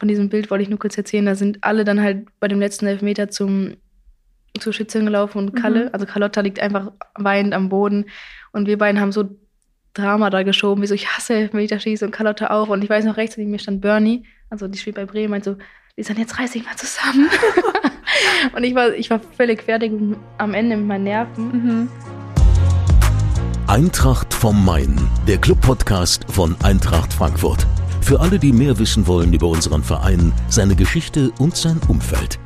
von diesem Bild wollte ich nur kurz erzählen. Da sind alle dann halt bei dem letzten Elfmeter zum, zur Schützin gelaufen und Kalle, Mhm. also Carlotta liegt einfach weinend am Boden. Und wir beiden haben so Drama da geschoben, wie so, ich hasse Elfmeterschießen und Carlotta auch. Und ich weiß noch, rechts neben mir stand Bernie, also die spielt bei Bremen, meint so, Lisa, jetzt reiß dich mal zusammen. und ich war, ich war völlig fertig am Ende mit meinen Nerven. Mhm. Eintracht vom Main, der Club-Podcast von Eintracht Frankfurt. Für alle, die mehr wissen wollen über unseren Verein, seine Geschichte und sein Umfeld.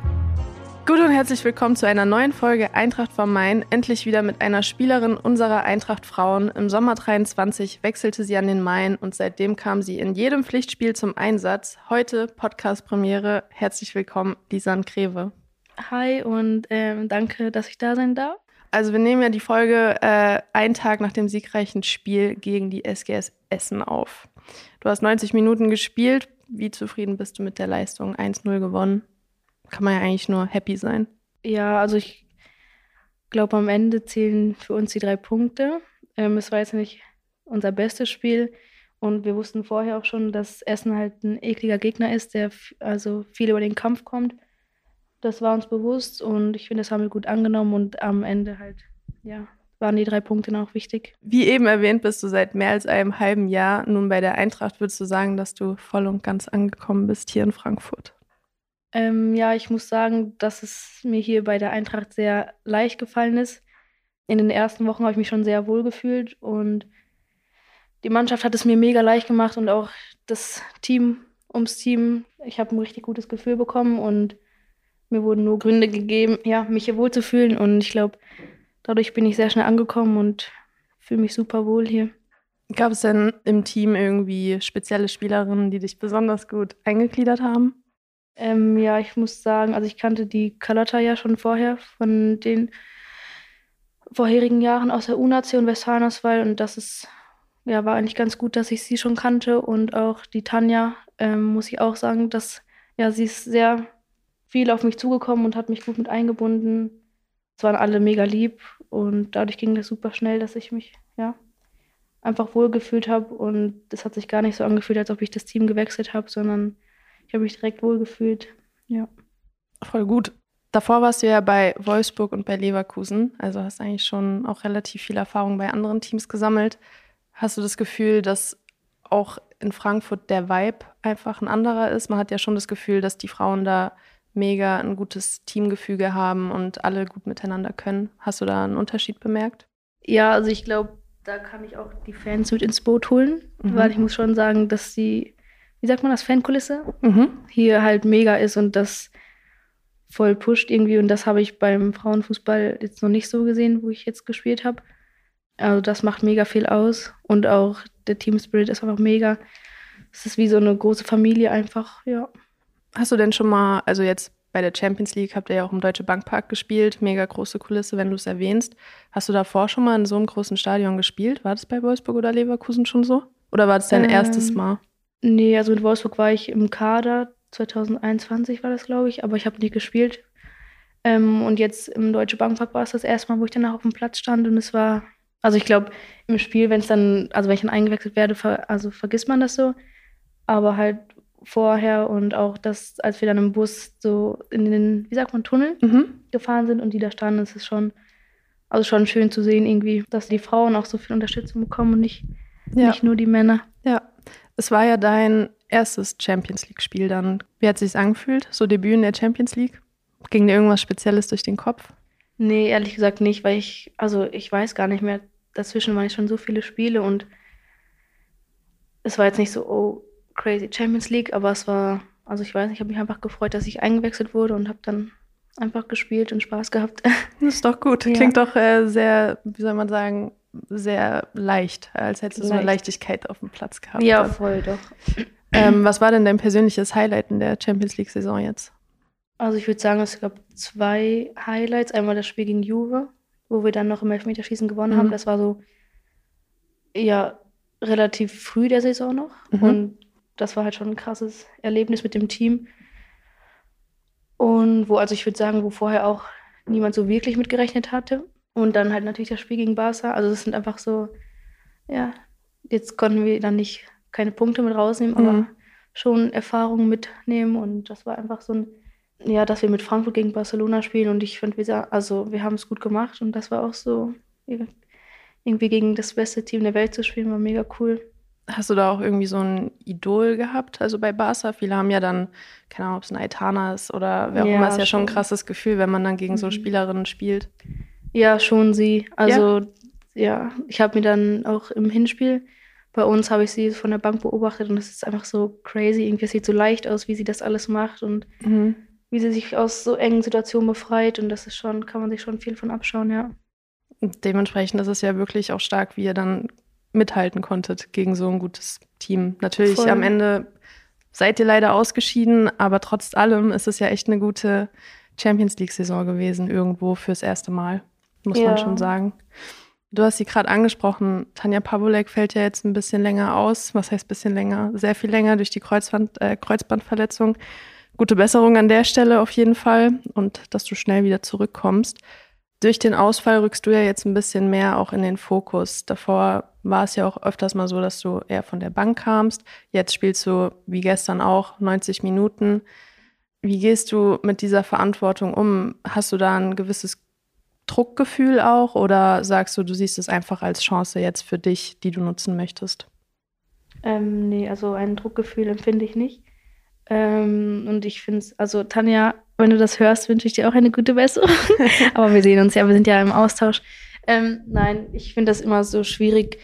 Gut und herzlich willkommen zu einer neuen Folge Eintracht vom Main. Endlich wieder mit einer Spielerin unserer Eintracht Frauen. Im Sommer 23 wechselte sie an den Main und seitdem kam sie in jedem Pflichtspiel zum Einsatz. Heute Podcast-Premiere. Herzlich willkommen, Lisan Greve. Hi und ähm, danke, dass ich da sein darf. Also wir nehmen ja die Folge äh, einen Tag nach dem siegreichen Spiel gegen die SGS Essen auf. Du hast 90 Minuten gespielt. Wie zufrieden bist du mit der Leistung? 1-0 gewonnen. Kann man ja eigentlich nur happy sein. Ja, also ich glaube, am Ende zählen für uns die drei Punkte. Ähm, es war jetzt nicht unser bestes Spiel und wir wussten vorher auch schon, dass Essen halt ein ekliger Gegner ist, der also viel über den Kampf kommt. Das war uns bewusst und ich finde, das haben wir gut angenommen und am Ende halt, ja, waren die drei Punkte dann auch wichtig. Wie eben erwähnt, bist du seit mehr als einem halben Jahr nun bei der Eintracht. Würdest du sagen, dass du voll und ganz angekommen bist hier in Frankfurt? Ähm, ja, ich muss sagen, dass es mir hier bei der Eintracht sehr leicht gefallen ist. In den ersten Wochen habe ich mich schon sehr wohl gefühlt und die Mannschaft hat es mir mega leicht gemacht und auch das Team ums Team. Ich habe ein richtig gutes Gefühl bekommen und mir wurden nur Gründe gegeben, ja, mich hier wohlzufühlen und ich glaube, dadurch bin ich sehr schnell angekommen und fühle mich super wohl hier. Gab es denn im Team irgendwie spezielle Spielerinnen, die dich besonders gut eingegliedert haben? Ähm, ja, ich muss sagen, also ich kannte die Carlotta ja schon vorher von den vorherigen Jahren aus der U-Nation Westfalen-Auswahl und das ist, ja, war eigentlich ganz gut, dass ich sie schon kannte und auch die Tanja, ähm, muss ich auch sagen, dass, ja, sie ist sehr viel auf mich zugekommen und hat mich gut mit eingebunden. Es waren alle mega lieb und dadurch ging das super schnell, dass ich mich, ja, einfach wohlgefühlt habe und es hat sich gar nicht so angefühlt, als ob ich das Team gewechselt habe, sondern ich habe mich direkt wohlgefühlt. Ja. Voll gut. Davor warst du ja bei Wolfsburg und bei Leverkusen, also hast eigentlich schon auch relativ viel Erfahrung bei anderen Teams gesammelt. Hast du das Gefühl, dass auch in Frankfurt der Vibe einfach ein anderer ist? Man hat ja schon das Gefühl, dass die Frauen da mega ein gutes Teamgefüge haben und alle gut miteinander können. Hast du da einen Unterschied bemerkt? Ja, also ich glaube, da kann ich auch die Fans mit ins Boot holen, Mhm. weil ich muss schon sagen, dass die, wie sagt man das, Fankulisse Mhm. hier halt mega ist und das voll pusht irgendwie und das habe ich beim Frauenfußball jetzt noch nicht so gesehen, wo ich jetzt gespielt habe. Also das macht mega viel aus und auch der Team Spirit ist einfach mega. Es ist wie so eine große Familie einfach, ja. Hast du denn schon mal, also jetzt bei der Champions League habt ihr ja auch im Deutsche Bankpark gespielt, mega große Kulisse, wenn du es erwähnst. Hast du davor schon mal in so einem großen Stadion gespielt? War das bei Wolfsburg oder Leverkusen schon so? Oder war das dein Ähm, erstes Mal? Nee, also in Wolfsburg war ich im Kader, 2021 war das, glaube ich, aber ich habe nie gespielt. Ähm, und jetzt im Deutsche Bankpark war es das erste Mal, wo ich danach auf dem Platz stand und es war, also ich glaube, im Spiel, wenn es dann, also wenn ich dann eingewechselt werde, ver, also vergisst man das so, aber halt vorher und auch das, als wir dann im Bus so in den, wie sagt man, Tunnel Mhm. gefahren sind und die da standen, ist es schon, also schon schön zu sehen irgendwie, dass die Frauen auch so viel Unterstützung bekommen und nicht, Ja. nicht nur die Männer. ja. Es war ja dein erstes Champions League-Spiel dann. Wie hat es sich angefühlt? So Debüt in der Champions League? Ging dir irgendwas Spezielles durch den Kopf? Nee, ehrlich gesagt nicht, weil ich, also ich weiß gar nicht mehr. Dazwischen waren schon so viele Spiele und es war jetzt nicht so, oh, crazy Champions League, aber es war, also ich weiß nicht, ich habe mich einfach gefreut, dass ich eingewechselt wurde und habe dann einfach gespielt und Spaß gehabt. Das ist doch gut. Ja. Klingt doch äh, sehr, wie soll man sagen, sehr leicht, als hättest du so eine Leicht. Leichtigkeit auf dem Platz gehabt. ja, dann. voll doch. Ähm, was war denn dein persönliches Highlight in der Champions League-Saison jetzt? Also ich würde sagen, es gab zwei Highlights. Einmal das Spiel gegen Juve, wo wir dann noch im Elfmeterschießen gewonnen Mhm. haben. Das war so, ja, relativ früh der Saison noch. Mhm. Und das war halt schon ein krasses Erlebnis mit dem Team. Und wo, also ich würde sagen, wo vorher auch niemand so wirklich mitgerechnet hatte. Und dann halt natürlich das Spiel gegen Barca. Also das sind einfach so, ja, jetzt konnten wir dann nicht keine Punkte mit rausnehmen, aber Mhm. schon Erfahrungen mitnehmen und das war einfach so ein, ja, dass wir mit Frankfurt gegen Barcelona spielen und ich finde, wir, also wir haben es gut gemacht und das war auch so, irgendwie gegen das beste Team der Welt zu spielen, war mega cool. Hast du da auch irgendwie so ein Idol gehabt? Also bei Barca, viele haben ja dann, keine Ahnung, ob es ein Aitana ist oder wer auch ja, immer, ist ja schon ein krasses Gefühl, wenn man dann gegen so mhm. Spielerinnen spielt. Ja, schon sie. Also ja, ja ich habe mir dann auch im Hinspiel bei uns habe ich sie von der Bank beobachtet und es ist einfach so crazy. Irgendwie sieht so leicht aus, wie sie das alles macht und mhm. wie sie sich aus so engen Situationen befreit. Und das ist schon, kann man sich schon viel von abschauen, ja. Dementsprechend ist es ja wirklich auch stark, wie ihr dann mithalten konntet gegen so ein gutes Team. Natürlich Voll. am Ende seid ihr leider ausgeschieden, aber trotz allem ist es ja echt eine gute Champions League-Saison gewesen, irgendwo fürs erste Mal, muss ja. man schon sagen. Du hast sie gerade angesprochen, Tanja Pawolek fällt ja jetzt ein bisschen länger aus. Was heißt ein bisschen länger? Sehr viel länger durch die Kreuzband, äh, Kreuzbandverletzung. Gute Besserung an der Stelle auf jeden Fall und dass du schnell wieder zurückkommst. Durch den Ausfall rückst du ja jetzt ein bisschen mehr auch in den Fokus. Davor war es ja auch öfters mal so, dass du eher von der Bank kamst. Jetzt spielst du, wie gestern auch, 90 Minuten. Wie gehst du mit dieser Verantwortung um? Hast du da ein gewisses Druckgefühl auch oder sagst du, du siehst es einfach als Chance jetzt für dich, die du nutzen möchtest? Ähm, nee, also ein Druckgefühl empfinde ich nicht. Ähm, und ich finde es, also Tanja, wenn du das hörst, wünsche ich dir auch eine gute Besserung. aber wir sehen uns ja, wir sind ja im Austausch. Ähm, nein, ich finde das immer so schwierig,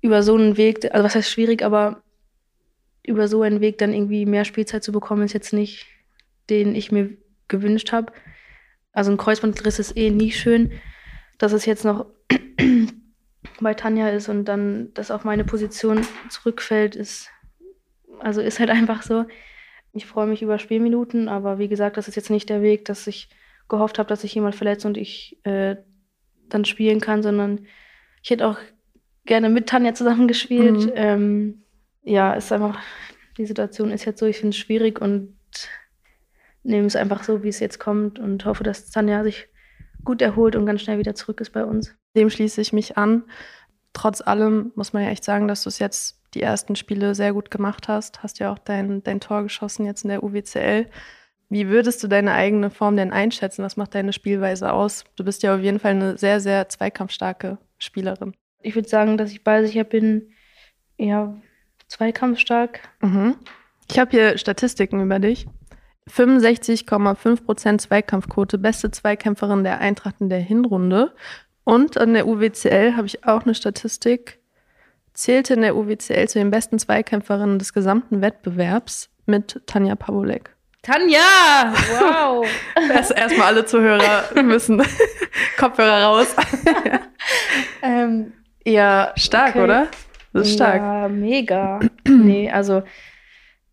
über so einen Weg, also was heißt schwierig, aber über so einen Weg dann irgendwie mehr Spielzeit zu bekommen, ist jetzt nicht, den ich mir gewünscht habe. Also ein Kreuzbandriss ist eh nie schön. Dass es jetzt noch bei Tanja ist und dann das auf meine Position zurückfällt, ist, also ist halt einfach so. Ich freue mich über Spielminuten, aber wie gesagt, das ist jetzt nicht der Weg, dass ich gehofft habe, dass sich jemand verletzt und ich äh, dann spielen kann, sondern ich hätte auch gerne mit Tanja zusammen gespielt. Mhm. Ähm, ja, ist einfach, die Situation ist jetzt so, ich finde es schwierig und nehme es einfach so, wie es jetzt kommt und hoffe, dass Tanja sich gut erholt und ganz schnell wieder zurück ist bei uns. Dem schließe ich mich an. Trotz allem muss man ja echt sagen, dass du es jetzt die ersten Spiele sehr gut gemacht hast. Hast ja auch dein, dein Tor geschossen jetzt in der UWCL. Wie würdest du deine eigene Form denn einschätzen? Was macht deine Spielweise aus? Du bist ja auf jeden Fall eine sehr, sehr zweikampfstarke Spielerin. Ich würde sagen, dass ich ballsicher bin, ja, zweikampfstark. Mhm. Ich habe hier Statistiken über dich. 65,5% Zweikampfquote, beste Zweikämpferin der Eintracht in der Hinrunde. Und an der UWCL habe ich auch eine Statistik, zählte in der UWCL zu den besten Zweikämpferinnen des gesamten Wettbewerbs mit Tanja Pawolek. Tanja! Wow! Erst, erstmal alle Zuhörer müssen Kopfhörer raus. ähm, ja, stark, okay. oder? Das ist stark. Ja, mega. nee, also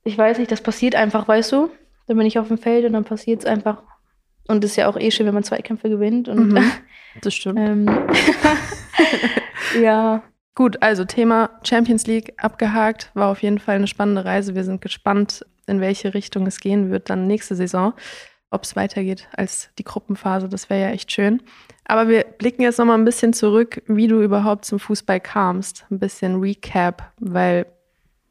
ich weiß nicht, das passiert einfach, weißt du? Dann bin ich auf dem Feld und dann passiert es einfach. Und es ist ja auch eh schön, wenn man Zweikämpfe gewinnt. Und, mhm, das stimmt. ähm, ja. Gut, also Thema Champions League abgehakt. War auf jeden Fall eine spannende Reise. Wir sind gespannt, in welche Richtung es gehen wird dann nächste Saison. Ob es weitergeht als die Gruppenphase, das wäre ja echt schön. Aber wir blicken jetzt nochmal ein bisschen zurück, wie du überhaupt zum Fußball kamst. Ein bisschen Recap, weil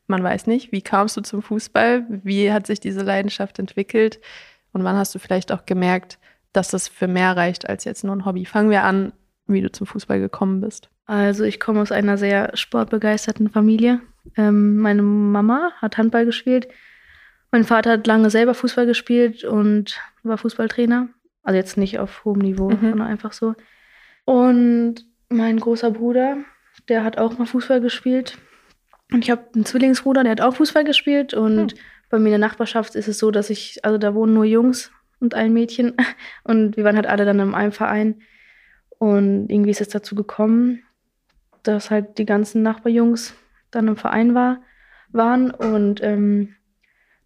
man weiß nicht, wie kamst du zum Fußball? Wie hat sich diese Leidenschaft entwickelt? Und wann hast du vielleicht auch gemerkt, dass das für mehr reicht als jetzt nur ein Hobby? Fangen wir an, wie du zum Fußball gekommen bist. Also ich komme aus einer sehr sportbegeisterten Familie. Ähm, meine Mama hat Handball gespielt. Mein Vater hat lange selber Fußball gespielt und war Fußballtrainer. Also jetzt nicht auf hohem Niveau, mhm. sondern einfach so. Und mein großer Bruder, der hat auch mal Fußball gespielt. Und ich habe einen Zwillingsbruder, der hat auch Fußball gespielt. Und hm. bei mir in der Nachbarschaft ist es so, dass ich, also da wohnen nur Jungs und ein Mädchen. Und wir waren halt alle dann in einem Verein. Und irgendwie ist es dazu gekommen, dass halt die ganzen Nachbarjungs dann im Verein war, waren. Und ähm,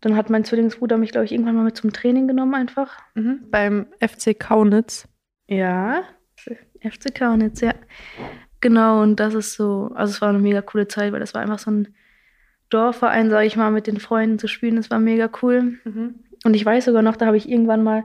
dann hat mein Zwillingsbruder mich, glaube ich, irgendwann mal mit zum Training genommen einfach. Mhm. Beim FC Kaunitz. Ja, FC Kaunitz, ja. Genau, und das ist so, also es war eine mega coole Zeit, weil das war einfach so ein Dorfverein, sage ich mal, mit den Freunden zu spielen. Das war mega cool. Mhm. Und ich weiß sogar noch, da habe ich irgendwann mal,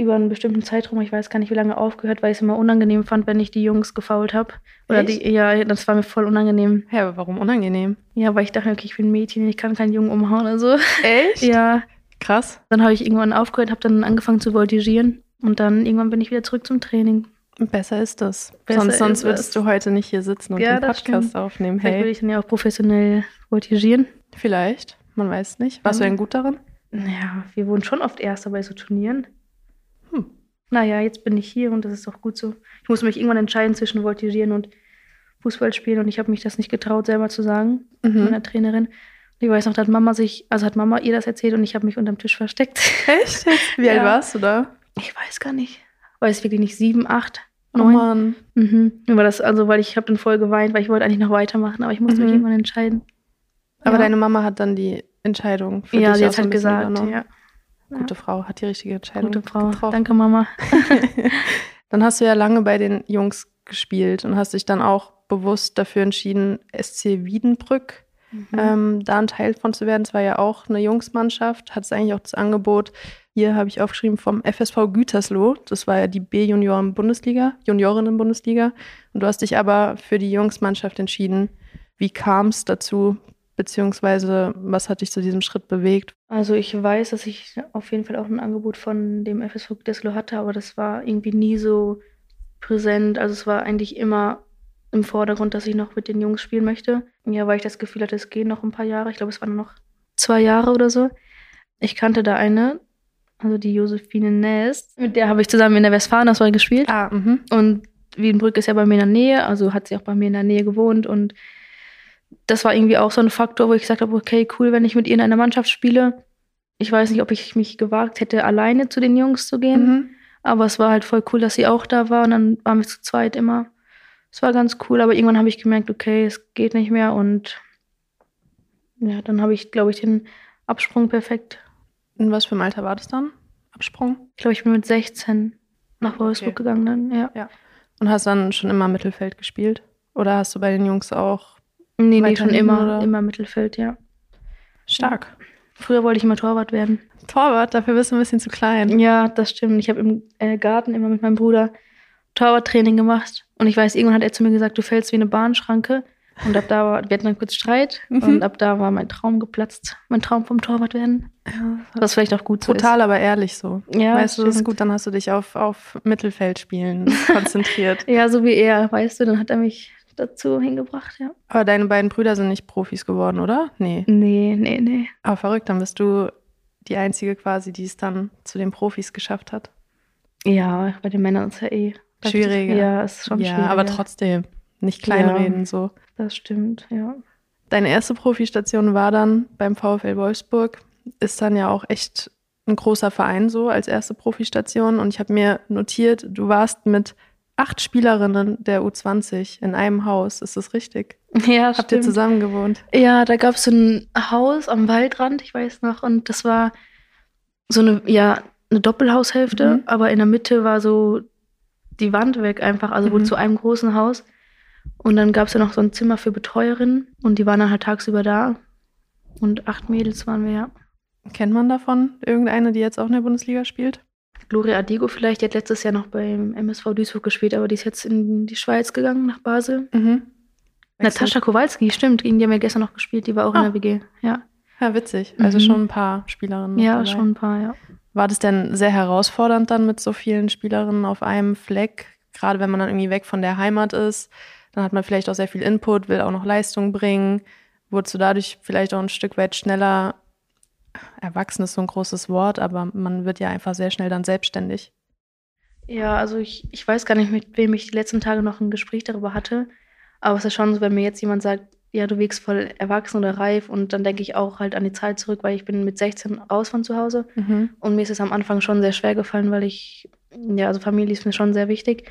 über einen bestimmten Zeitraum, ich weiß gar nicht wie lange, aufgehört, weil ich es immer unangenehm fand, wenn ich die Jungs gefault habe. Oder Echt? die, ja, das war mir voll unangenehm. Ja, aber warum unangenehm? Ja, weil ich dachte, okay, ich bin ein Mädchen, ich kann keinen Jungen umhauen oder so. Echt? Ja, Krass. dann habe ich irgendwann aufgehört, habe dann angefangen zu voltigieren und dann irgendwann bin ich wieder zurück zum Training. Besser ist das. Besser sonst sonst würdest es. du heute nicht hier sitzen und Ja, den Podcast aufnehmen. Vielleicht würde Hey, ich dann ja auch professionell voltigieren. vielleicht. Man weiß nicht. Warst du Ja. denn gut darin? Ja, wir wurden schon oft Erster bei so Turnieren. Naja, jetzt bin ich hier und das ist auch gut so. Ich muss mich irgendwann entscheiden zwischen Voltigieren und Fußball spielen und ich habe mich das nicht getraut, selber zu sagen, Mhm. meiner Trainerin. Ich weiß noch, da hat Mama sich, also hat Mama ihr das erzählt und ich habe mich unterm Tisch versteckt. Echt? Wie alt Ja. warst du da? Ich weiß gar nicht. Weiß wirklich nicht, sieben, acht, Oh neun. Mann. Mhm. War das, also, weil ich habe dann voll geweint, weil ich wollte eigentlich noch weitermachen, aber ich musste mich Mhm. irgendwann entscheiden. Aber Ja. deine Mama hat dann die Entscheidung für ja, dich sie auch hat so ein halt gesagt, ja. Gute Frau, hat die richtige Entscheidung Gute Frau. getroffen. Danke, Mama. Dann hast du ja lange bei den Jungs gespielt und hast dich dann auch bewusst dafür entschieden, SC Wiedenbrück Mhm. ähm, da ein Teil von zu werden. Es war ja auch eine Jungsmannschaft, hat es eigentlich auch das Angebot, hier habe ich aufgeschrieben, vom FSV Gütersloh. Das war ja die B-Junioren-Bundesliga, Juniorinnen-Bundesliga. Und du hast dich aber für die Jungsmannschaft entschieden. Wie kam es dazu? Beziehungsweise, was hat dich zu diesem Schritt bewegt? Also ich weiß, dass ich auf jeden Fall auch ein Angebot von dem FSV Gütersloh hatte, aber das war irgendwie nie so präsent. Also es war eigentlich immer im Vordergrund, dass ich noch mit den Jungs spielen möchte. Ja, weil ich das Gefühl hatte, es gehen noch ein paar Jahre. Ich glaube, es waren noch zwei Jahre oder so. Ich kannte da eine, also die Josephine Nest. Mit der habe ich zusammen in der Westfalenauswahl gespielt. Ah, mhm. Und Wiedenbrück ist ja bei mir in der Nähe, also hat sie auch bei mir in der Nähe gewohnt. Und das war irgendwie auch so ein Faktor, wo ich gesagt habe, okay, cool, wenn ich mit ihr in einer Mannschaft spiele. Ich weiß nicht, ob ich mich gewagt hätte, alleine zu den Jungs zu gehen. Mhm. Aber es war halt voll cool, dass sie auch da war. Und dann waren wir zu zweit immer. Es war ganz cool, aber irgendwann habe ich gemerkt, okay, es geht nicht mehr. Und ja, dann habe ich, glaube ich, den Absprung perfekt. In was für einem Alter war das dann? Absprung? Ich glaube, ich bin mit 16 nach Okay. Wolfsburg gegangen dann, ja. Und hast dann schon immer Mittelfeld gespielt? Oder hast du bei den Jungs auch Nee, nee, schon immer, oder? immer Mittelfeld, ja. stark? Früher wollte ich immer Torwart werden. Torwart, dafür bist du ein bisschen zu klein. Ja, das stimmt. Ich habe im äh, Garten immer mit meinem Bruder Torwarttraining gemacht. Und ich weiß, irgendwann hat er zu mir gesagt, du fällst wie eine Bahnschranke. Und ab da war, wir hatten dann kurz Streit. Mhm. Und ab da war mein Traum geplatzt. Mein Traum vom Torwart werden. Was vielleicht auch gut so Total, aber ehrlich so. ist. Ja, weißt du, das ist gut, dann hast du dich auf, auf Mittelfeldspielen konzentriert. Ja, so wie er, weißt du, dann hat er mich dazu hingebracht, ja. Aber deine beiden Brüder sind nicht Profis geworden, oder? Nee. Nee, nee, nee. Aber verrückt, dann bist du die Einzige quasi, die es dann zu den Profis geschafft hat. Ja, bei den Männern ist ja eh. Schwieriger. Ja, ist schon ja, schwieriger. aber trotzdem. Nicht kleinreden so. Das stimmt, ja. Deine erste Profistation war dann beim VfL Wolfsburg. Ist dann ja auch echt ein großer Verein so als erste Profistation. Und ich habe mir notiert, du warst mit acht Spielerinnen der U20 in einem Haus. Ist das richtig? Ja, Habt ihr stimmt. zusammen gewohnt? Ja, da gab es so ein Haus am Waldrand, ich weiß noch, und das war so eine, ja, eine Doppelhaushälfte, Mhm. aber in der Mitte war so die Wand weg einfach, also Mhm. wohl zu einem großen Haus. Und dann gab es ja noch so ein Zimmer für Betreuerinnen und die waren dann halt tagsüber da. Und acht Mädels waren wir, ja. Kennt man davon irgendeine, die jetzt auch in der Bundesliga spielt? Gloria Adigo vielleicht, die hat letztes Jahr noch beim MSV Duisburg gespielt, aber die ist jetzt in die Schweiz gegangen, nach Basel. Mhm. Natascha Kowalski, stimmt, gegen die haben wir gestern noch gespielt, die war auch Ah. in der WG, ja. Ja, witzig. Also Mhm. schon ein paar Spielerinnen. Ja, dabei. schon ein paar, ja. War das denn sehr herausfordernd dann mit so vielen Spielerinnen auf einem Fleck? Gerade wenn man dann irgendwie weg von der Heimat ist, dann hat man vielleicht auch sehr viel Input, will auch noch Leistung bringen. Wurdest du dadurch vielleicht auch ein Stück weit schneller, erwachsen ist so ein großes Wort, aber man wird ja einfach sehr schnell dann selbstständig. Ja, also ich, ich weiß gar nicht, mit wem ich die letzten Tage noch ein Gespräch darüber hatte. Aber es ist schon so, wenn mir jetzt jemand sagt, ja, du wirkst voll erwachsen oder reif und dann denke ich auch halt an die Zeit zurück, weil ich bin mit 16 raus von zu Hause Mhm. und mir ist es am Anfang schon sehr schwer gefallen, weil ich, ja, also Familie ist mir schon sehr wichtig.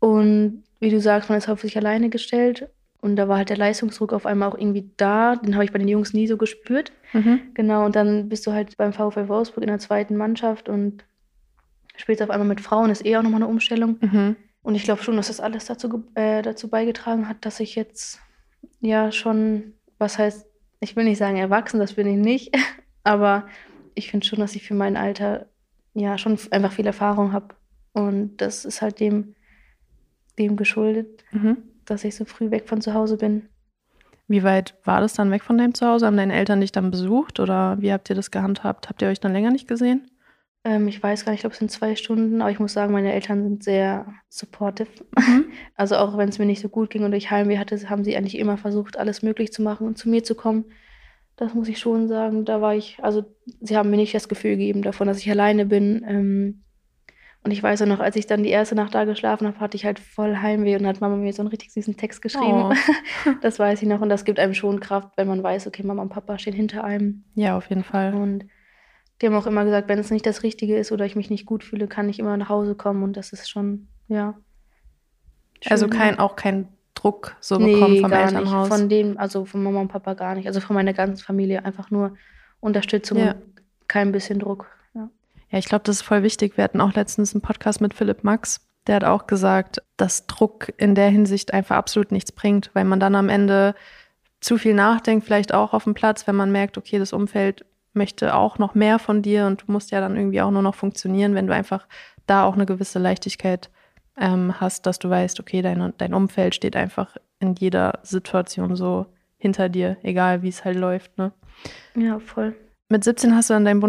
Und wie du sagst, man ist sich alleine gestellt und da war halt der Leistungsdruck auf einmal auch irgendwie da. Den habe ich bei den Jungs nie so gespürt. Mhm. Genau, und dann bist du halt beim VfL Wolfsburg in der zweiten Mannschaft und spielst auf einmal mit Frauen, ist eh auch nochmal eine Umstellung. Mhm. Und ich glaube schon, dass das alles dazu, äh, dazu beigetragen hat, dass ich jetzt ja schon, was heißt, ich will nicht sagen erwachsen, das bin ich nicht, aber ich finde schon, dass ich für mein Alter ja schon einfach viel Erfahrung habe. Und das ist halt dem, dem geschuldet, Mhm. Dass ich so früh weg von zu Hause bin. Wie weit war das dann weg von deinem Zuhause? Haben deine Eltern dich dann besucht oder wie habt ihr das gehandhabt? Habt ihr euch dann länger nicht gesehen? Ähm, ich weiß gar nicht, ich glaube, es sind zwei Stunden, aber ich muss sagen, meine Eltern sind sehr supportive. Mhm. Also auch wenn es mir nicht so gut ging und ich Heimweh hatte, haben sie eigentlich immer versucht, alles möglich zu machen und zu mir zu kommen. Das muss ich schon sagen. Da war ich, also sie haben mir nicht das Gefühl gegeben davon, dass ich alleine bin. Ähm, und ich weiß auch noch, als ich dann die erste Nacht da geschlafen habe, hatte ich halt voll Heimweh und hat Mama mir so einen richtig süßen Text geschrieben. Oh. Das weiß ich noch und das gibt einem schon Kraft, wenn man weiß, okay, Mama und Papa stehen hinter einem. Ja, auf jeden Fall. Und die haben auch immer gesagt, wenn es nicht das Richtige ist oder ich mich nicht gut fühle, kann ich immer nach Hause kommen und das ist schon, ja. Also schön. kein, auch kein Druck so bekommen vom gar Elternhaus. Nicht. Von dem, also von Mama und Papa gar nicht. Also von meiner ganzen Familie einfach nur Unterstützung Ja. und kein bisschen Druck. Ja. Ich glaube, das ist voll wichtig. Wir hatten auch letztens einen Podcast mit Philipp Max. Der hat auch gesagt, dass Druck in der Hinsicht einfach absolut nichts bringt, weil man dann am Ende zu viel nachdenkt, vielleicht auch auf dem Platz, wenn man merkt, okay, das Umfeld möchte auch noch mehr von dir und du musst ja dann irgendwie auch nur noch funktionieren, wenn du einfach da auch eine gewisse Leichtigkeit ähm, hast, dass du weißt, okay, dein, dein Umfeld steht einfach in jeder Situation so hinter dir, egal wie es halt läuft. Ne? ja, voll. Mit 17 hast du dann dein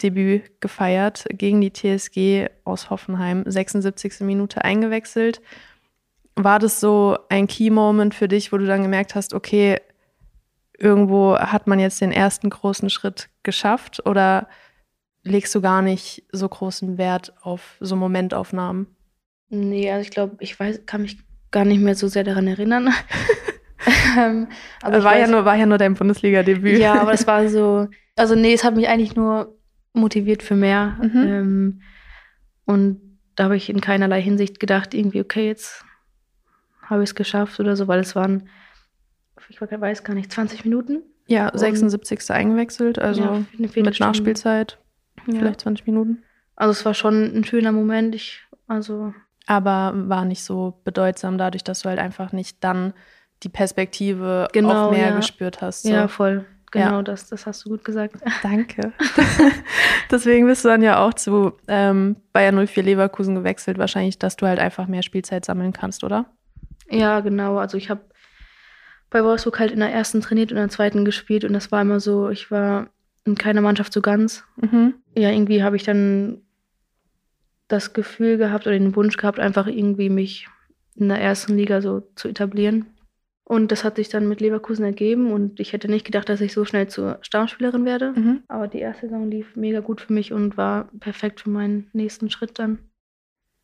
Bundesliga-Debüt gefeiert gegen die TSG aus Hoffenheim, 76. Minute eingewechselt. War das so ein Key-Moment für dich, wo du dann gemerkt hast, okay, irgendwo hat man jetzt den ersten großen Schritt geschafft oder legst du gar nicht so großen Wert auf so Momentaufnahmen? Nee, also ich glaube, ich weiß, kann mich gar nicht mehr so sehr daran erinnern. Ähm, aber war, ja weiß- nur, war ja nur dein Bundesliga-Debüt. Ja, aber es war so, also nee, es hat mich eigentlich nur motiviert für mehr. Mhm. Ähm, und da habe ich in keinerlei Hinsicht gedacht, irgendwie, okay, jetzt habe ich es geschafft oder so, weil es waren, ich weiß gar nicht, 20 Minuten. ja 76. eingewechselt, also Ja, mit Viertelstunde. Nachspielzeit Ja. vielleicht 20 Minuten. Also es war schon ein schöner Moment. Ich, also aber war nicht so bedeutsam dadurch, dass du halt einfach nicht dann die Perspektive Genau, auf mehr ja. gespürt hast. So. ja, voll. Genau, Ja. das, das hast du gut gesagt. Danke. Deswegen bist du dann ja auch zu ähm, Bayern 04 Leverkusen gewechselt, wahrscheinlich, dass du halt einfach mehr Spielzeit sammeln kannst, oder? Ja, genau. Also ich habe bei Wolfsburg halt in der ersten trainiert und in der zweiten gespielt und das war immer so, ich war in keiner Mannschaft so ganz. Mhm. Ja, irgendwie habe ich dann das Gefühl gehabt oder den Wunsch gehabt, einfach irgendwie mich in der ersten Liga so zu etablieren. Und das hat sich dann mit Leverkusen ergeben und ich hätte nicht gedacht, dass ich so schnell zur Stammspielerin werde. Mhm. Aber die erste Saison lief mega gut für mich und war perfekt für meinen nächsten Schritt dann.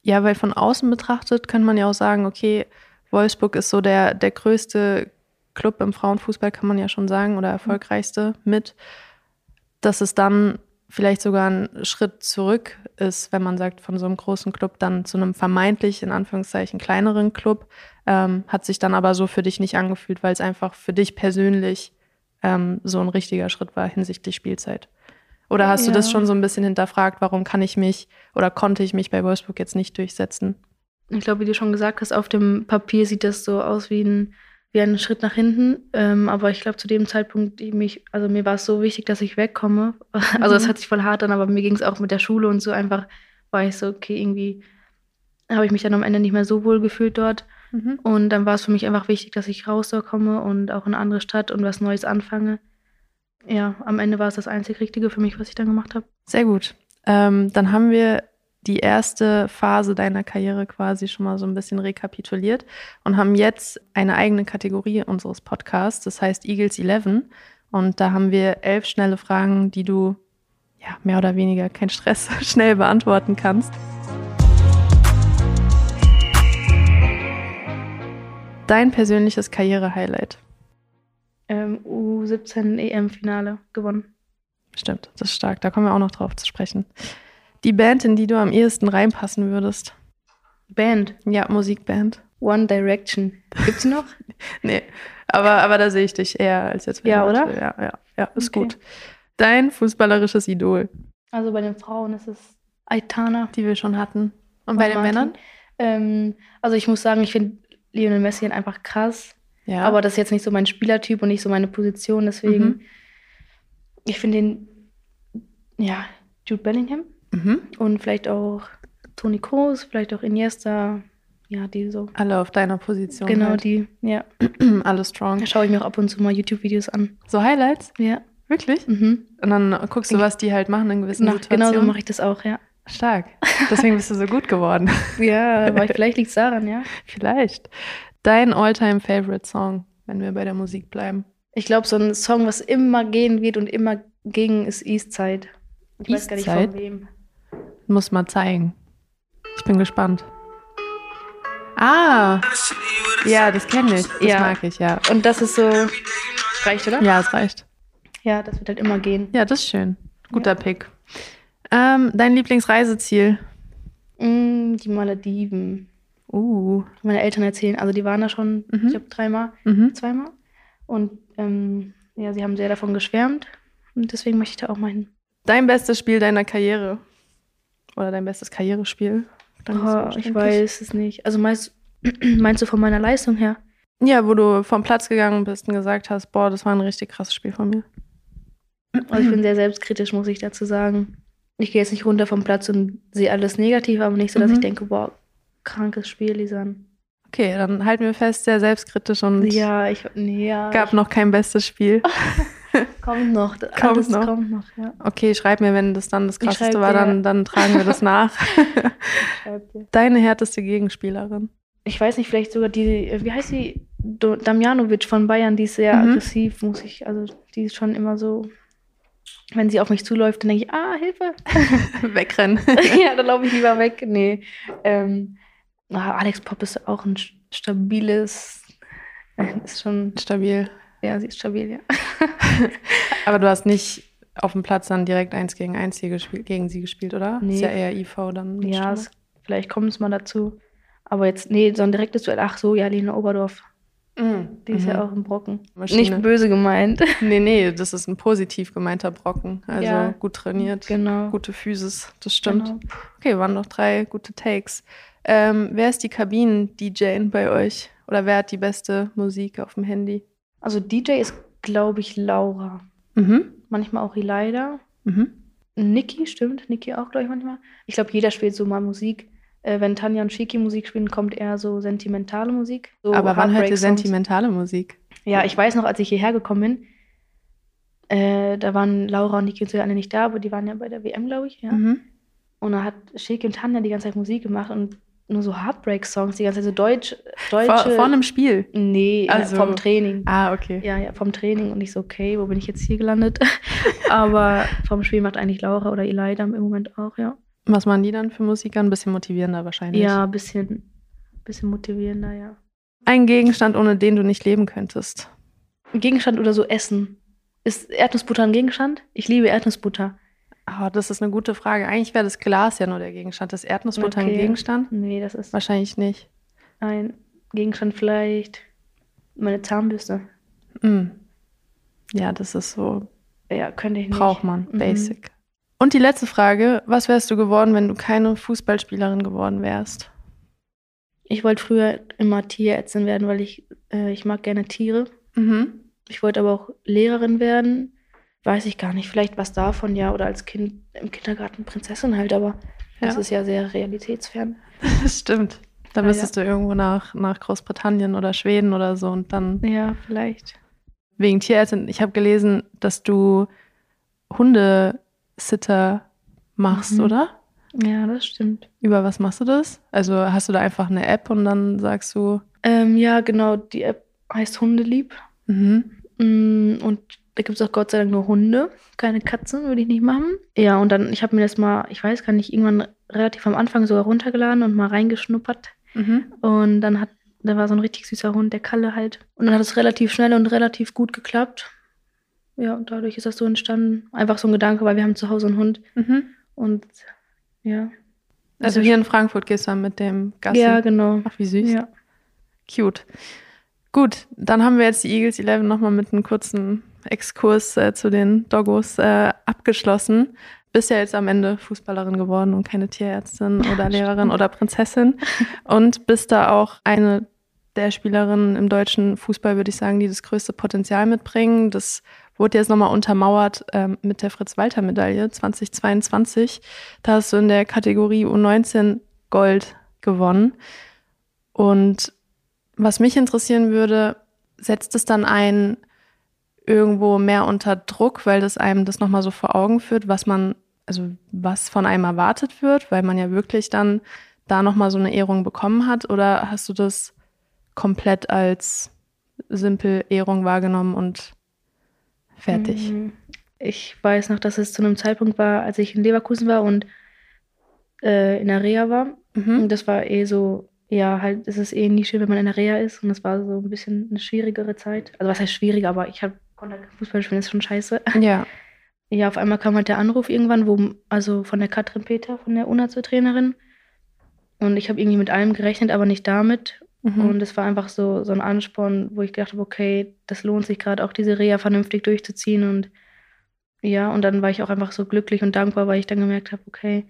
Ja, weil von außen betrachtet kann man ja auch sagen, okay, Wolfsburg ist so der, der größte Club im Frauenfußball, kann man ja schon sagen, oder erfolgreichste mit. Dass es dann vielleicht sogar ein Schritt zurück ist, wenn man sagt, von so einem großen Club dann zu einem vermeintlich, in Anführungszeichen, kleineren Club, ähm, hat sich dann aber so für dich nicht angefühlt, weil es einfach für dich persönlich ähm, so ein richtiger Schritt war hinsichtlich Spielzeit. Oder hast du das Ja. schon so ein bisschen hinterfragt, warum kann ich mich oder konnte ich mich bei Wolfsburg jetzt nicht durchsetzen? Ich glaube, wie du schon gesagt hast, auf dem Papier sieht das so aus wie ein, wie ein Schritt nach hinten. Ähm, aber ich glaube, zu dem Zeitpunkt, die mich, also mir war es so wichtig, dass ich wegkomme. Also es Mhm. hört sich voll hart an, aber mir ging es auch mit der Schule und so einfach, war ich so, okay, irgendwie habe ich mich dann am Ende nicht mehr so wohl gefühlt dort. Mhm. Und dann war es für mich einfach wichtig, dass ich raus da komme und auch in eine andere Stadt und was Neues anfange. Ja, am Ende war es das einzig Richtige für mich, was ich dann gemacht habe. Sehr gut. Ähm, dann haben wir die erste Phase deiner Karriere quasi schon mal so ein bisschen rekapituliert und haben jetzt eine eigene Kategorie unseres Podcasts, das heißt Eagles 11. Und da haben wir elf schnelle Fragen, die du ja mehr oder weniger, kein Stress, schnell beantworten kannst. Dein persönliches Karriere-Highlight. Ähm, U17 EM-Finale gewonnen. Stimmt, das ist stark. Da kommen wir auch noch drauf zu sprechen. Die Band, in die du am ehesten reinpassen würdest. Band, Ja, Musikband. One Direction. Gibt's die noch? Nee, aber, aber da sehe ich dich eher als jetzt. Ja, oder? Ja, ja, ja, ist Okay. gut. Dein fußballerisches Idol, Also bei den Frauen ist es Aitana. die wir schon hatten. Und bei den Martin. Männern? Ähm, also ich muss sagen, ich finde Lionel Messi einfach krass. Ja. Aber das ist jetzt nicht so mein Spielertyp und nicht so meine Position. Deswegen, Mhm. ich finde den, ja, Jude Bellingham. Mhm. Und vielleicht auch Toni Kroos, vielleicht auch Iniesta. Ja, die so. Alle auf deiner Position. Genau, halt. die. Ja. Alle strong. Da schaue ich mir auch ab und zu mal YouTube-Videos an. So Highlights? Ja. Wirklich? Mhm. Und dann guckst du, was die halt machen in gewissen Nach, Situationen. genau so mache ich das auch, ja. Stark. Deswegen bist du so gut geworden. Ja, aber vielleicht liegt es daran, ja. Vielleicht. Dein all-time favorite Song, wenn wir bei der Musik bleiben. Ich glaube, so ein Song, was immer gehen wird und immer ging, ist Eastside. Ich weiß gar nicht Eastside? von wem. Muss mal zeigen. Ich bin gespannt. Ah, ja, das kenne ich. Das Ja. mag ich, ja. Und das ist so. Reicht, oder? Ja, es reicht. Ja, das wird halt immer gehen. Ja, das ist schön. Guter Pick. Ähm, dein Lieblingsreiseziel? Mm, die Malediven. Uh. Meine Eltern erzählen, also die waren da schon, Mhm. ich glaube, dreimal, Mhm. zweimal. Und ähm, ja, sie haben sehr davon geschwärmt. Und deswegen möchte ich da auch mal hin. Dein bestes Spiel deiner Karriere? Oder dein bestes Karrierespiel? Oh, ich weiß es nicht. Also meinst, meinst du von meiner Leistung her? Ja, wo du vom Platz gegangen bist und gesagt hast, boah, das war ein richtig krasses Spiel von mir. Also ich bin sehr selbstkritisch, muss ich dazu sagen. Ich gehe jetzt nicht runter vom Platz und sehe alles negativ, aber nicht so, dass Mhm. ich denke, boah, krankes Spiel, Lisan. Okay, dann halten wir fest, sehr selbstkritisch und Ja, ich, nee, ja, gab noch kein bestes Spiel. kommt noch. Kommt alles noch. kommt noch, ja. Okay, schreib mir, wenn das dann das krasseste war, dann, dann tragen wir das nach. Deine härteste Gegenspielerin. Ich weiß nicht, vielleicht sogar die, wie heißt? Do- Damjanovic von Bayern, die ist sehr Mhm. aggressiv, muss ich, also die ist schon immer so, wenn sie auf mich zuläuft, dann denke ich, ah, Hilfe. Wegrennen. ja, dann laufe ich lieber weg. Nee. Ähm, ah, Alex Pop ist auch ein st- stabiles, äh, ist schon, Stabil. ja, sie ist stabil, ja. Aber du hast nicht auf dem Platz dann direkt eins gegen eins hier gespielt, gegen sie gespielt, oder? Nee. Ist ja eher IV dann. Ja, es, vielleicht kommt es mal dazu. Aber jetzt, nee, so ein direktes Duell, ach so, ja, Lena Oberdorf, Mhm. die ist Mhm. ja auch im Brocken. Maschine. Nicht böse gemeint. Nee, nee, das ist ein positiv gemeinter Brocken. Also Ja. gut trainiert, Genau. gute Physis, das stimmt. Genau. Okay, waren noch drei gute Takes. Ähm, wer ist die Kabinen-DJ bei euch? Oder wer hat die beste Musik auf dem Handy? Also DJ ist, glaube ich, Laura. Mhm. Manchmal auch Elida. Mhm. Niki, stimmt. Niki auch, glaube ich, manchmal. Ich glaube, jeder spielt so mal Musik. Äh, wenn Tanja und Shiki Musik spielen, kommt eher so sentimentale Musik. So Aber wann hört ihr sentimentale Musik? Ja, ich weiß noch, als ich hierher gekommen bin, äh, da waren Laura und Niki und so alle nicht da, aber die waren ja bei der WM, glaube ich. Ja. Mhm. Und da hat Shiki und Tanja die ganze Zeit Musik gemacht und nur so Heartbreak-Songs, die ganze Zeit so deutsch, Vor, deutsche. vor einem Spiel. nee, Also- also, vom Training. Ah, okay. Ja, ja, vom Training und ich so, okay, wo bin ich jetzt hier gelandet? Aber vom Spiel macht eigentlich Laura oder Elida im Moment auch, ja. Was machen die dann für Musiker? Ein bisschen motivierender wahrscheinlich. Ja, ein bisschen, bisschen motivierender, ja. Ein Gegenstand, ohne den du nicht leben könntest. Ein Gegenstand oder so Essen. Ist Erdnussbutter ein Gegenstand? Ich liebe Erdnussbutter. Ah, das ist eine gute Frage. Eigentlich wäre das Glas ja nur der Gegenstand. Ist Erdnussbutter ein Okay. Gegenstand? Nee, das ist Wahrscheinlich nicht. ein Gegenstand vielleicht meine Zahnbürste. Mm. Ja, das ist so, Ja, könnte ich nicht. braucht man, Mhm. basic. Und die letzte Frage, was wärst du geworden, wenn du keine Fußballspielerin geworden wärst? Ich wollte früher immer Tierärztin werden, weil ich, äh, ich mag gerne Tiere. Mhm. Ich wollte aber auch Lehrerin werden. Weiß ich gar nicht. Vielleicht was davon, ja. Oder als Kind im Kindergarten Prinzessin halt, aber das Ja. ist ja sehr realitätsfern. Das stimmt. Dann Ah, müsstest du irgendwo nach, nach Großbritannien oder Schweden oder so und dann Ja, vielleicht. wegen Tierärztin. Ich habe gelesen, dass du Hundesitter machst, Mhm. oder? Ja, das stimmt. Über was machst du das? Also hast du da einfach eine App und dann sagst du, Ähm, ja, genau. Die App heißt Hundelieb. mhm. Mm, Und da gibt es auch Gott sei Dank nur Hunde. Keine Katzen würde ich nicht machen. Ja, und dann, ich habe mir das mal, ich weiß gar nicht, irgendwann relativ am Anfang sogar runtergeladen und mal reingeschnuppert. Mhm. Und dann hat, da war so ein richtig süßer Hund, der Kalle halt. Und dann hat es relativ schnell und relativ gut geklappt. Ja, und dadurch ist das so entstanden. Einfach so ein Gedanke, weil wir haben zu Hause einen Hund. Mhm. Und ja. Also hier in Frankfurt gehst du dann mit dem Gassi. Ja, genau. Ach, wie süß. Ja. Cute. Gut, dann haben wir jetzt die Eagles 11 nochmal mit einem kurzen Exkurs äh, zu den Doggos äh, abgeschlossen. Bist ja jetzt am Ende Fußballerin geworden und keine Tierärztin oder Lehrerin oder Prinzessin. Und bist da auch eine der Spielerinnen im deutschen Fußball, würde ich sagen, die das größte Potenzial mitbringen, das wurde jetzt nochmal untermauert ähm, mit der Fritz-Walter-Medaille 2022. Da hast du in der Kategorie U19 Gold gewonnen. Und was mich interessieren würde, setzt es dann ein irgendwo mehr unter Druck, weil das einem das nochmal so vor Augen führt, was man, also was von einem erwartet wird, weil man ja wirklich dann da nochmal so eine Ehrung bekommen hat? Oder hast du das komplett als simpel Ehrung wahrgenommen und fertig? Mm, ich weiß noch, dass es zu einem Zeitpunkt war, als ich in Leverkusen war und äh, in der Reha war. Mhm. Und das war eh so, ja, halt, es ist eh nie schön, wenn man in der Reha ist. Und das war so ein bisschen eine schwierigere Zeit. Also was heißt schwierig, aber ich hab, konnte halt Fußball spielen, ist schon scheiße. Ja. Ja, auf einmal kam halt der Anruf irgendwann, wo, also von der Katrin Peter, von der UNAZO-Trainerin. Und ich habe irgendwie mit allem gerechnet, aber nicht damit. Mhm. Und es war einfach so, so ein Ansporn, wo ich gedacht habe, okay, das lohnt sich gerade auch, diese Reha vernünftig durchzuziehen. Und ja, und dann war ich auch einfach so glücklich und dankbar, weil ich dann gemerkt habe, okay,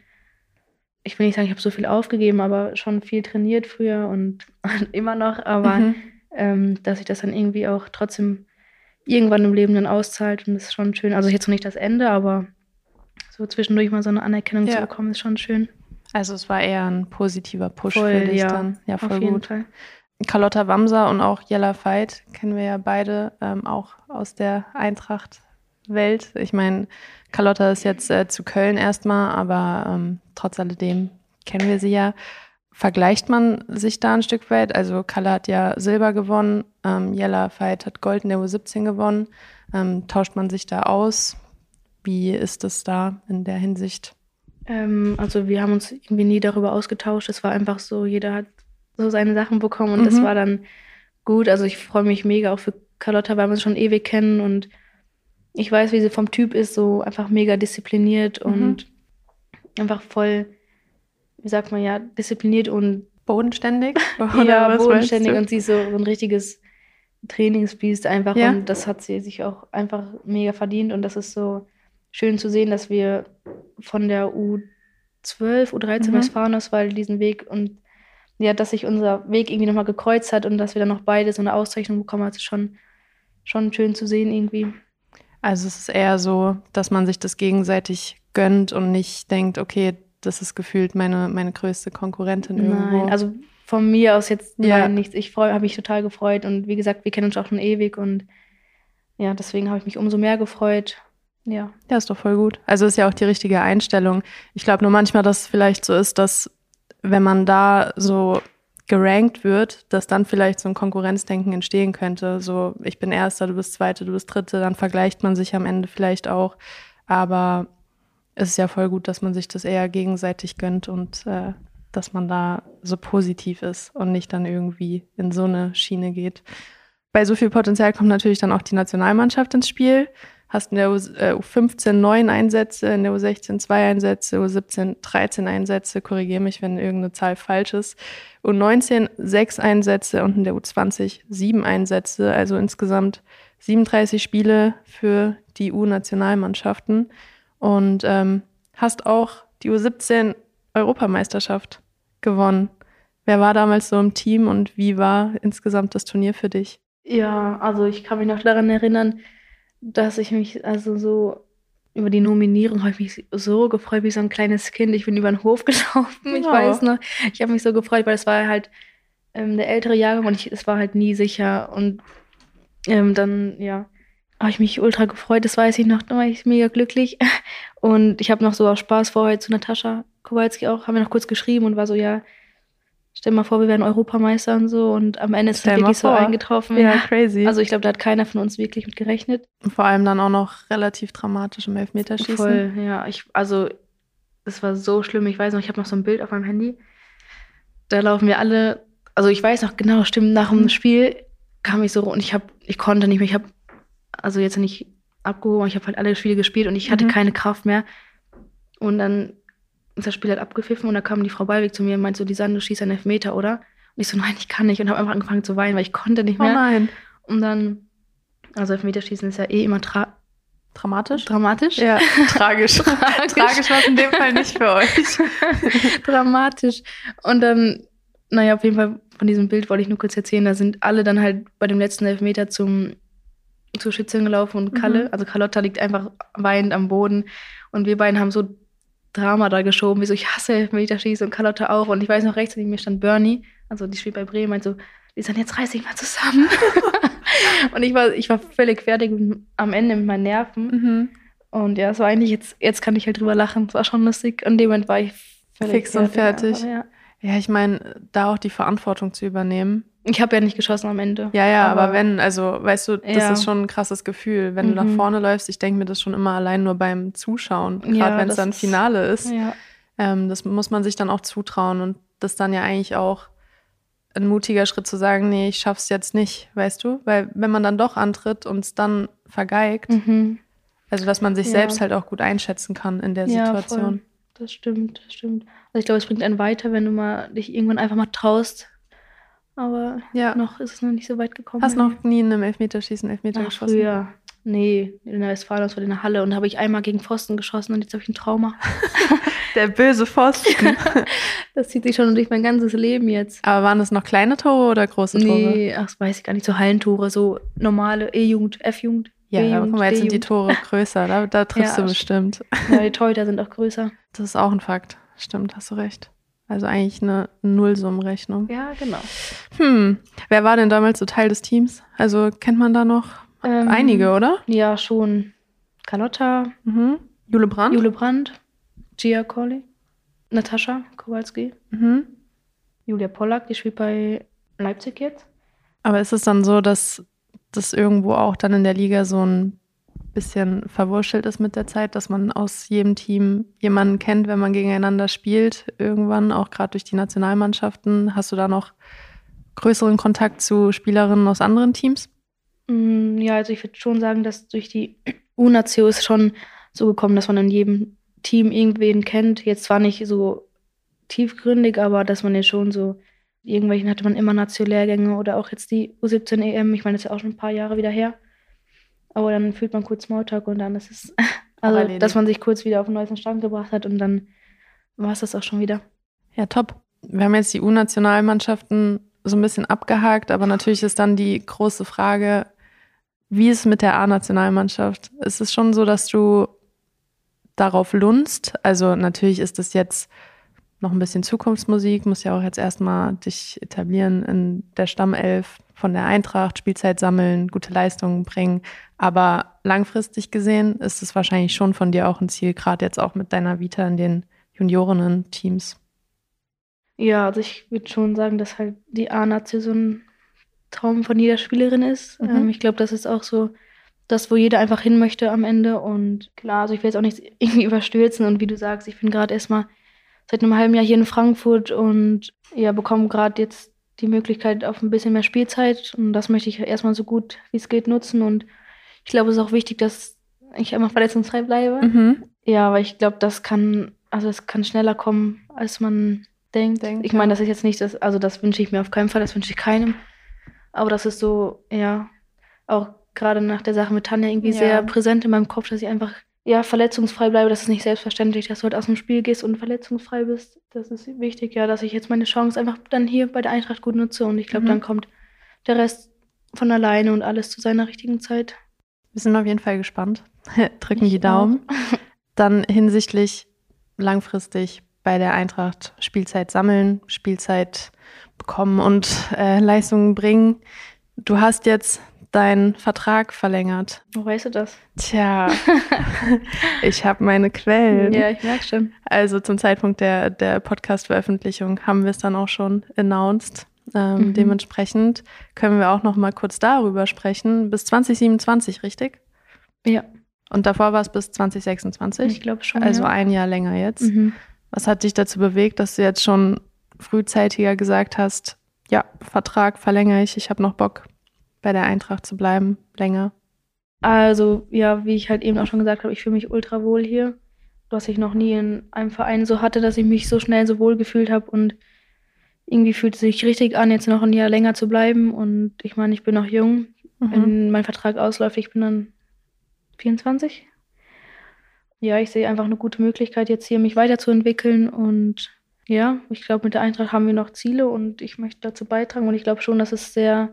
ich will nicht sagen, ich habe so viel aufgegeben, aber schon viel trainiert früher und immer noch, aber mhm. ähm, dass sich das dann irgendwie auch trotzdem irgendwann im Leben dann auszahlt und das ist schon schön. Also jetzt noch nicht das Ende, aber so zwischendurch mal so eine Anerkennung ja. zu bekommen, ist schon schön. Also es war eher ein positiver Push voll, für dich ja, dann. Ja, voll auf jeden gut. Fall. Carlotta Wamser und auch Jella Veit kennen wir ja beide ähm, auch aus der Eintracht-Welt. Ich meine, Carlotta ist jetzt äh, zu Köln erstmal, aber ähm, trotz alledem kennen wir sie ja. Vergleicht man sich da ein Stück weit? Also Kalle hat ja Silber gewonnen, ähm, Jella Veit hat Gold in der U17 gewonnen. Ähm, tauscht man sich da aus? Wie ist es da in der Hinsicht? Ähm, also wir haben uns irgendwie nie darüber ausgetauscht. Es war einfach so, jeder hat so seine Sachen bekommen und mhm. das war dann gut. Also ich freue mich mega auch für Carlotta, weil wir uns schon ewig kennen und ich weiß, wie sie vom Typ ist, so einfach mega diszipliniert mhm. und einfach voll, wie sagt man ja, diszipliniert und bodenständig. ja, bodenständig und sie ist so, ein richtiges Trainingsbiest einfach ja. und das hat sie sich auch einfach mega verdient und das ist so schön zu sehen, dass wir von der U12, U13 mhm. Westfalen-Auswahl diesen Weg und ja, dass sich unser Weg irgendwie nochmal gekreuzt hat und dass wir dann noch beide so eine Auszeichnung bekommen haben, ist schon, schon schön zu sehen irgendwie. Also es ist eher so, dass man sich das gegenseitig gönnt und nicht denkt, okay, das ist gefühlt meine, meine größte Konkurrentin irgendwo. Nein, also von mir aus jetzt ja. nein, nichts. Ich habe mich total gefreut und wie gesagt, wir kennen uns auch schon ewig und ja, deswegen habe ich mich umso mehr gefreut. Ja. Ja, ist doch voll gut. Also ist ja auch die richtige Einstellung. Ich glaube nur manchmal, dass es vielleicht so ist, dass wenn man da so gerankt wird, dass dann vielleicht so ein Konkurrenzdenken entstehen könnte. So, ich bin Erster, du bist Zweite, du bist Dritte, dann vergleicht man sich am Ende vielleicht auch. Aber es ist ja voll gut, dass man sich das eher gegenseitig gönnt und äh, dass man da so positiv ist und nicht dann irgendwie in so eine Schiene geht. Bei so viel Potenzial kommt natürlich dann auch die Nationalmannschaft ins Spiel hast in der U15 äh, neun Einsätze, in der U16 zwei Einsätze, U17 13 Einsätze, korrigiere mich, wenn irgendeine Zahl falsch ist. U19 sechs Einsätze und in der U20 sieben Einsätze, also insgesamt 37 Spiele für die U-Nationalmannschaften. Und ähm, hast auch die U17 Europameisterschaft gewonnen. Wer war damals so im Team und wie war insgesamt das Turnier für dich? Ja, also ich kann mich noch daran erinnern, dass ich mich also so über die Nominierung habe ich mich so gefreut wie so ein kleines Kind. Ich bin über den Hof gelaufen. Ich ja. weiß noch, ich habe mich so gefreut, weil es war halt ähm, der ältere Jahrgang und ich, es war halt nie sicher. Und ähm, dann, ja, habe ich mich ultra gefreut. Das weiß ich noch. Da war ich mega glücklich. Und ich habe noch so aus Spaß vorher zu Natascha Kowalski auch, haben wir noch kurz geschrieben und war so, ja, Stell mal vor, wir wären Europameister und so und am Ende ist es wirklich so eingetroffen. Ja, crazy. Also ich glaube, da hat keiner von uns wirklich mit gerechnet. Vor allem dann auch noch relativ dramatisch im Elfmeterschießen. Voll, ja. Ich, also es war so schlimm. Ich weiß noch, ich habe noch so ein Bild auf meinem Handy. Da laufen wir alle, also ich weiß noch genau, stimmt, nach dem Spiel kam ich so und ich habe, ich konnte nicht mehr, ich habe, also jetzt nicht abgehoben, ich habe halt alle Spiele gespielt und ich hatte mhm. keine Kraft mehr. Und dann das Spiel hat abgepfiffen und da kam die Frau Ballweg zu mir und meinte so, die Sande schießt einen Elfmeter, oder? Und ich so, nein, ich kann nicht. Und habe einfach angefangen zu weinen, weil ich konnte nicht mehr. Oh nein. Und dann, also Elfmeterschießen ist ja eh immer tra dramatisch. Dramatisch? Ja, tragisch. tragisch. tragisch war es in dem Fall nicht für euch. dramatisch. Und dann, naja, auf jeden Fall von diesem Bild wollte ich nur kurz erzählen, da sind alle dann halt bei dem letzten Elfmeter zum zur Schützin gelaufen und Kalle, Mhm. also Carlotta liegt einfach weinend am Boden und wir beiden haben so Drama da geschoben, wie so, ich hasse Meterschießen und Carlotta auch und ich weiß noch rechts neben mir stand Bernie, also die spielt bei Bremen, meint so, Lisa, jetzt reiß dich mal zusammen. und ich war, ich war völlig fertig am Ende mit meinen Nerven Mhm. und ja, es war eigentlich jetzt, jetzt kann ich halt drüber lachen, es war schon lustig, in dem Moment war ich völlig Fix und fertig. aber ja. Ja, ich meine, da auch die Verantwortung zu übernehmen. Ich habe ja nicht geschossen am Ende. Ja, ja, aber, wenn, also weißt du, das Ja. ist schon ein krasses Gefühl, wenn du nach Mhm. vorne läufst. Ich denke mir das schon immer allein nur beim Zuschauen, gerade Ja, wenn es dann Finale ist. Ja. Ähm, das muss man sich dann auch zutrauen und das dann ja eigentlich auch ein mutiger Schritt zu sagen, nee, ich schaff's jetzt nicht, weißt du? Weil wenn man dann doch antritt und es dann vergeigt, Mhm. also dass man sich selbst halt auch gut einschätzen kann in der Situation. voll. Das stimmt, das stimmt. Also ich glaube, es bringt einen weiter, wenn du mal dich irgendwann einfach mal traust. Aber Ja. noch ist es noch nicht so weit gekommen. Hast bei noch mir. nie in einem Elfmeterschießen Elfmeter Ach, geschossen? früher. Nee, in der Westfalen, war in der Halle und da habe ich einmal gegen Pfosten geschossen und jetzt habe ich ein Trauma. Der böse Pfosten. Das zieht sich schon durch mein ganzes Leben jetzt. Aber waren das noch kleine Tore oder große Tore? Nee, ach, das weiß ich gar nicht. So Hallentore, so normale E-Jugend, F-Jugend. Ja, aber guck mal, jetzt sind die. Tore größer. Da, da triffst Ja, du bestimmt. Ja, die Torhüter sind auch größer. Das ist auch ein Fakt. Stimmt, hast du recht. Also eigentlich eine Nullsummenrechnung. Ja, genau. Hm, wer war denn damals so Teil des Teams? Also kennt man da noch Ähm, einige, oder? Ja, schon. Carlotta, Mhm. Jule Brandt? Jule Brandt, Gia Colley, Natascha Kowalski, Mhm. Julia Pollack, die spielt bei Leipzig jetzt. Aber ist es dann so, dass das irgendwo auch dann in der Liga so ein bisschen verwurschtelt ist mit der Zeit, dass man aus jedem Team jemanden kennt, wenn man gegeneinander spielt, irgendwann, auch gerade durch die Nationalmannschaften? Hast du da noch größeren Kontakt zu Spielerinnen aus anderen Teams? Mm, Ja, also ich würde schon sagen, dass durch die U-Natio ist schon so gekommen, dass man in jedem Team irgendwen kennt. Jetzt zwar nicht so tiefgründig, aber dass man jetzt schon so, irgendwelchen hatte man immer Natio-Lehrgänge oder auch jetzt die U17 EM. Ich meine, das ist ja auch schon ein paar Jahre wieder her. Aber dann fühlt man kurz Smalltalk und dann ist es, also, erledigt. dass man sich kurz wieder auf den neuesten Stand gebracht hat und dann war es das auch schon wieder. Ja, top. Wir haben jetzt die U-Nationalmannschaften so ein bisschen abgehakt, aber natürlich ist dann die große Frage, wie ist es mit der A-Nationalmannschaft? Ist es schon so, dass du darauf lunst? Also natürlich ist das jetzt noch ein bisschen Zukunftsmusik, muss ja auch jetzt erstmal dich etablieren in der Stammelf von der Eintracht, Spielzeit sammeln, gute Leistungen bringen. Aber langfristig gesehen ist es wahrscheinlich schon von dir auch ein Ziel, gerade jetzt auch mit deiner Vita in den Juniorinnen-Teams. Ja, also ich würde schon sagen, dass halt die A-Nazi so ein Traum von jeder Spielerin ist. Mhm. Ähm, ich glaube, das ist auch so das, wo jeder einfach hin möchte am Ende. Und klar, also ich will jetzt auch nicht irgendwie überstürzen. Und wie du sagst, ich bin gerade erstmal seit einem halben Jahr hier in Frankfurt und ja, bekomme gerade jetzt die Möglichkeit auf ein bisschen mehr Spielzeit. Und das möchte ich erstmal so gut wie es geht nutzen. Und ich glaube, es ist auch wichtig, dass ich immer verletzungsfrei bleibe. Mhm. Ja, aber ich glaube, das kann, also es kann schneller kommen, als man denkt. Denkt, ich meine, das ist jetzt nicht das, also das wünsche ich mir auf keinen Fall, das wünsche ich keinem. Aber das ist so, ja, auch gerade nach der Sache mit Tanja irgendwie Ja. sehr präsent in meinem Kopf, dass ich einfach, ja, verletzungsfrei bleibe. Das ist nicht selbstverständlich, dass du halt aus dem Spiel gehst und verletzungsfrei bist. Das ist wichtig, ja, dass ich jetzt meine Chance einfach dann hier bei der Eintracht gut nutze und ich glaube, Mhm. dann kommt der Rest von alleine und alles zu seiner richtigen Zeit. Wir sind auf jeden Fall gespannt. Drücken Ich die Daumen. Dann hinsichtlich langfristig bei der Eintracht Spielzeit sammeln, Spielzeit bekommen und äh, Leistungen bringen. Du hast jetzt deinen Vertrag verlängert. Wo weißt du das? Tja, ich habe meine Quellen. Ja, ich merke schon. Also zum Zeitpunkt der, der Podcast-Veröffentlichung haben wir es dann auch schon announced. Ähm, Mhm. Dementsprechend können wir auch noch mal kurz darüber sprechen. Bis 2027, richtig? Ja, Und davor war es bis 2026. ich glaube schon. also ja. ein Jahr länger jetzt. Mhm. Was hat dich dazu bewegt, dass du jetzt schon frühzeitiger gesagt hast, ja, Vertrag verlängere ich, ich habe noch Bock, bei der Eintracht zu bleiben, länger? Also, ja, wie ich halt eben auch schon gesagt habe, ich fühle mich ultra wohl hier. Was ich noch nie in einem Verein so hatte, dass ich mich so schnell so wohl gefühlt habe und irgendwie fühlt es sich richtig an, jetzt noch ein Jahr länger zu bleiben. Und ich meine, ich bin noch jung. Mhm. Wenn mein Vertrag ausläuft, ich bin dann 24. Ja, ich sehe einfach eine gute Möglichkeit, jetzt hier mich weiterzuentwickeln. Und ja, ich glaube, mit der Eintracht haben wir noch Ziele und ich möchte dazu beitragen. Und ich glaube schon, dass es sehr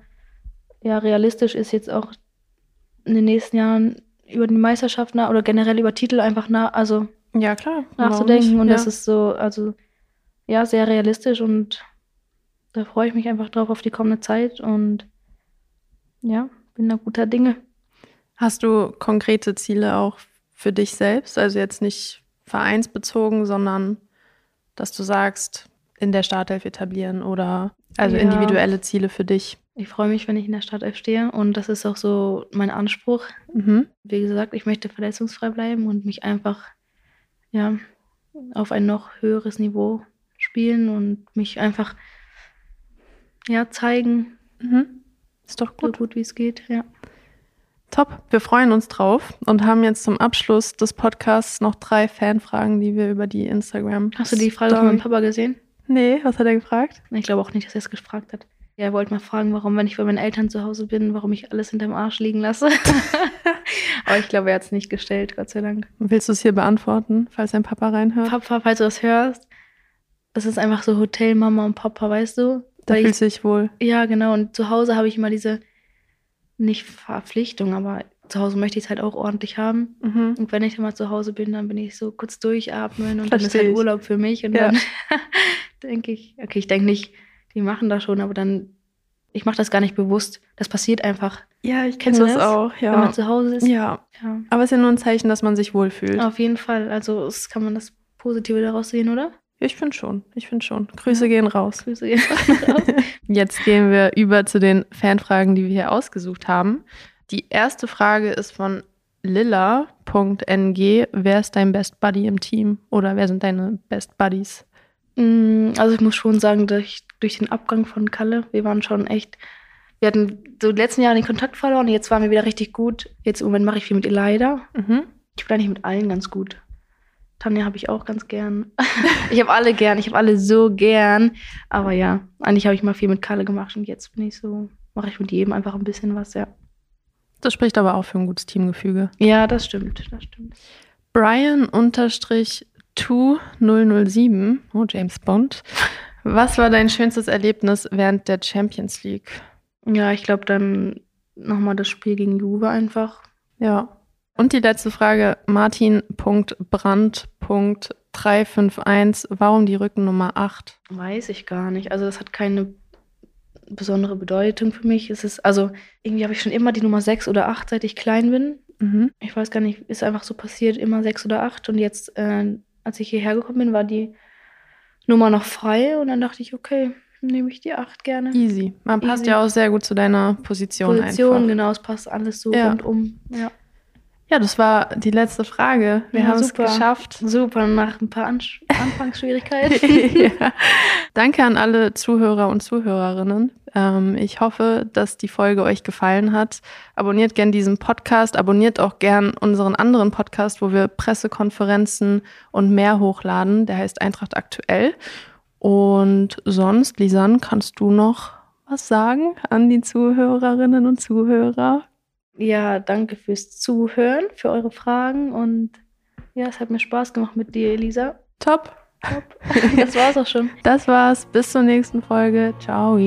ja, realistisch ist, jetzt auch in den nächsten Jahren über die Meisterschaft nach, oder generell über Titel einfach nach, also Ja, klar. nachzudenken. Und ja. das ist so, also ja, sehr realistisch und da freue ich mich einfach drauf auf die kommende Zeit und ja, bin da guter Dinge. Hast du konkrete Ziele auch für dich selbst? Also jetzt nicht vereinsbezogen, sondern dass du sagst, in der Startelf etablieren oder also Ja. individuelle Ziele für dich. Ich freue mich, wenn ich in der Startelf stehe und das ist auch so mein Anspruch. Mhm. Wie gesagt, ich möchte verletzungsfrei bleiben und mich einfach ja, auf ein noch höheres Niveau spielen und mich einfach ja, zeigen, Mhm. Ist doch so gut. gut wie es geht. Ja. Top. Wir freuen uns drauf und haben jetzt zum Abschluss des Podcasts noch drei Fanfragen, die wir über die Instagram. Hast du die Frage von meinem Papa gesehen? Nee, was hat er gefragt? Ich glaube auch nicht, dass er es gefragt hat. Ja, er wollte mal fragen, warum, wenn ich bei meinen Eltern zu Hause bin, warum ich alles hinterm Arsch liegen lasse. Aber ich glaube, er hat es nicht gestellt, Gott sei Dank. Willst du es hier beantworten, falls dein Papa reinhört? Papa, falls du das hörst, das ist einfach so Hotel Mama und Papa, weißt du? Da fühlt ich, sich wohl. ja, genau. Und zu Hause habe ich immer diese, nicht Verpflichtung, aber zu Hause möchte ich es halt auch ordentlich haben. Mhm. Und wenn ich dann mal zu Hause bin, dann bin ich so kurz durchatmen und dann ist halt. Urlaub für mich. Und Ja. dann denke ich, okay, ich denke nicht, die machen das schon, aber dann, ich mache das gar nicht bewusst. Das passiert einfach. Ja, ich kenne das das? auch. Wenn man Ja. zu Hause ist. ja. Ja. Aber es ist ja nur ein Zeichen, dass man sich wohlfühlt. Auf jeden Fall. Also kann man das Positive daraus sehen, oder? Ich finde schon. Ich finde schon. Grüße gehen raus. Grüße gehen raus. Jetzt gehen wir über zu den Fanfragen, die wir hier ausgesucht haben. Die erste Frage ist von lilla.ng. Wer ist dein Best Buddy im Team? Oder wer sind deine Best Buddies? Mm, Also ich muss schon sagen, durch, durch den Abgang von Kalle, wir waren schon echt, wir hatten so die letzten Jahre den Kontakt verloren, jetzt waren wir wieder richtig gut. Jetzt im Moment mache ich viel mit Elida. Mhm. Ich bin eigentlich mit allen ganz gut. Tanja habe ich auch ganz gern. ich habe alle gern, ich habe alle so gern. Aber ja, eigentlich habe ich mal viel mit Kalle gemacht und jetzt bin ich so, mache ich mit jedem einfach ein bisschen was, ja. Das spricht aber auch für ein gutes Teamgefüge. Ja, das stimmt, das stimmt. Brian-2007, oh James Bond. Was war dein schönstes Erlebnis während der Champions League? Ja, ich glaube dann nochmal das Spiel gegen Juve einfach. Ja. Und die letzte Frage, Martin.brand.351, warum die Rückennummer 8? Weiß ich gar nicht. Also das hat keine besondere Bedeutung für mich. Es ist, also irgendwie habe ich schon immer die Nummer 6 oder 8, seit ich klein bin. Mhm. Ich weiß gar nicht, ist einfach so passiert, immer 6 oder 8. Und jetzt, äh, als ich hierher gekommen bin, war die Nummer noch frei. Und dann dachte ich, okay, nehme ich die 8 gerne. Easy. Man passt Easy. ja auch sehr gut zu deiner Position, Position, einfach. genau, es passt alles so Ja. rundum. Ja. Ja, das war die letzte Frage. Wir Ja, haben es super. geschafft. Super, nach ein paar Ansch Anfangsschwierigkeiten. ja. Danke an alle Zuhörer und Zuhörerinnen. Ähm, ich hoffe, dass die Folge euch gefallen hat. Abonniert gern diesen Podcast, abonniert auch gern unseren anderen Podcast, wo wir Pressekonferenzen und mehr hochladen. Der heißt Eintracht aktuell. Und sonst, Lisanne, kannst du noch was sagen an die Zuhörerinnen und Zuhörer? Ja, danke fürs Zuhören, für eure Fragen und ja, es hat mir Spaß gemacht mit dir, Elisa. Top. Top. Das war's auch schon. Das war's. Bis zur nächsten Folge. Ciao.